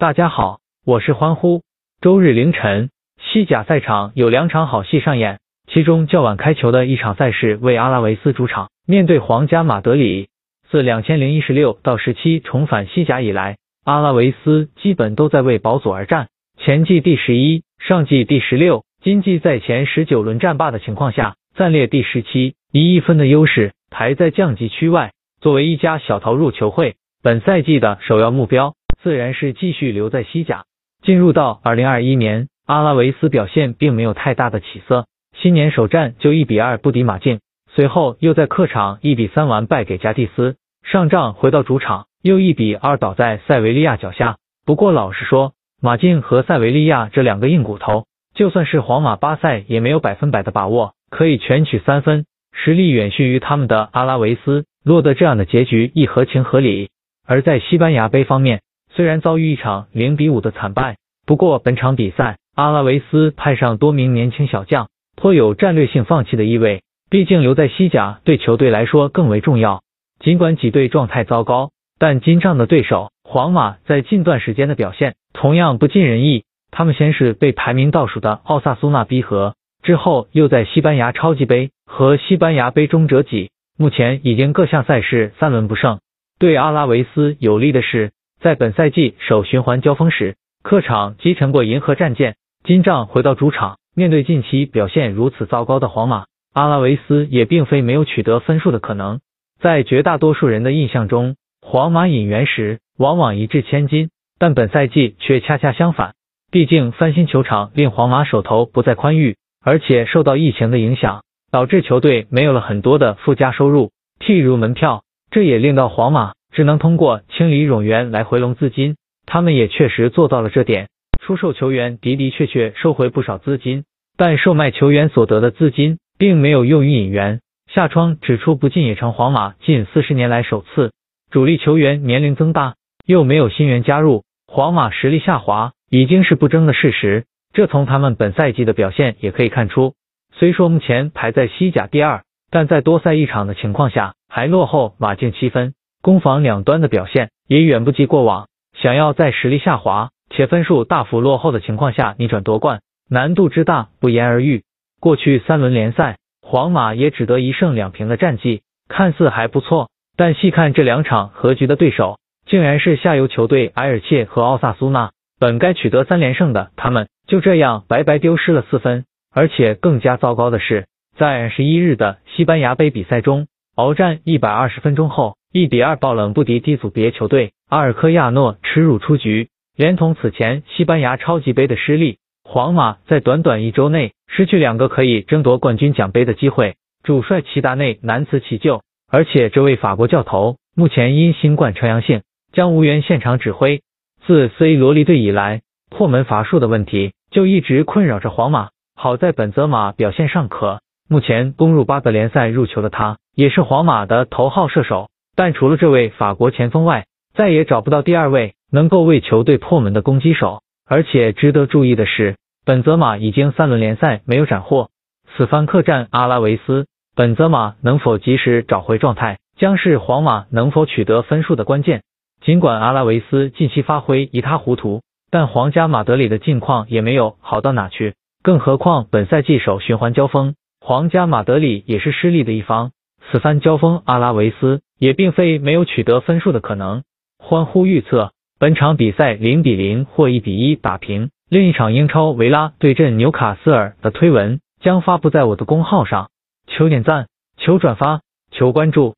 大家好，我是欢呼。周日凌晨，西甲赛场有两场好戏上演，其中较晚开球的一场赛事为阿拉维斯主场面对皇家马德里。自两千零一十六到十七重返西甲以来，阿拉维斯基本都在为保组而战。前季第十一，上季第十六，今季在前十九轮战罢的情况下，暂列第十七，以一分的优势排在降级区外。作为一家小投入球会，本赛季的首要目标自然是继续留在西甲。进入到二零二一年，阿拉维斯表现并没有太大的起色，新年首战就一比二不敌马竞，随后又在客场一比三完败给加蒂斯，上仗回到主场又一比二倒在塞维利亚脚下。不过老实说，马竞和塞维利亚这两个硬骨头，就算是皇马、巴塞也没有百分百的把握可以全取三分，实力远逊于他们的阿拉维斯。落得这样的结局亦合情合理。而在西班牙杯方面，虽然遭遇一场零比五的惨败，不过本场比赛阿拉维斯派上多名年轻小将，颇有战略性放弃的意味。毕竟留在西甲对球队来说更为重要。尽管几队状态糟糕，但金仗的对手皇马在近段时间的表现同样不尽人意。他们先是被排名倒数的奥萨苏纳逼和，之后又在西班牙超级杯和西班牙杯中折戟。目前已经各项赛事三轮不胜，对阿拉维斯有利的是，在本赛季首循环交锋时，客场击沉过银河战舰。金帐回到主场，面对近期表现如此糟糕的皇马，阿拉维斯也并非没有取得分数的可能。在绝大多数人的印象中，皇马引援时往往一掷千金，但本赛季却恰恰相反。毕竟翻新球场令皇马手头不再宽裕，而且受到疫情的影响。导致球队没有了很多的附加收入，譬如门票，这也令到皇马只能通过清理冗员来回笼资金。他们也确实做到了这点，出售球员的的确确收回不少资金，但售卖球员所得的资金并没有用于引援。夏窗指出不进也成皇马近四十年来首次。主力球员年龄增大，又没有新援加入，皇马实力下滑已经是不争的事实。这从他们本赛季的表现也可以看出。虽说目前排在西甲第二，但在多赛一场的情况下还落后马竞七分，攻防两端的表现也远不及过往。想要在实力下滑且分数大幅落后的情况下逆转夺冠，难度之大不言而喻。过去三轮联赛，皇马也只得一胜两平的战绩，看似还不错，但细看这两场和局的对手，竟然是下游球队埃尔切和奥萨苏纳。本该取得三连胜的他们，就这样白白丢失了四分。而且更加糟糕的是，在十一日的西班牙杯比赛中，鏖战一百二十分钟后，一比二爆冷不敌低组别球队阿尔科亚诺，耻辱出局。连同此前西班牙超级杯的失利，皇马在短短一周内失去两个可以争夺冠军奖杯的机会，主帅齐达内难辞其咎。而且这位法国教头目前因新冠呈阳性，将无缘现场指挥。自 C 罗离队以来，破门乏术的问题就一直困扰着皇马。好在本泽马表现尚可，目前攻入八个联赛入球的他，也是皇马的头号射手。但除了这位法国前锋外，再也找不到第二位能够为球队破门的攻击手。而且值得注意的是，本泽马已经三轮联赛没有斩获，此番客战阿拉维斯，本泽马能否及时找回状态，将是皇马能否取得分数的关键。尽管阿拉维斯近期发挥一塌糊涂，但皇家马德里的近况也没有好到哪去。更何况本赛季首循环交锋，皇家马德里也是失利的一方。此番交锋，阿拉维斯也并非没有取得分数的可能。欢呼预测本场比赛零比零或一比一打平。另一场英超维拉对阵纽卡斯尔的推文将发布在我的公号上，求点赞，求转发，求关注。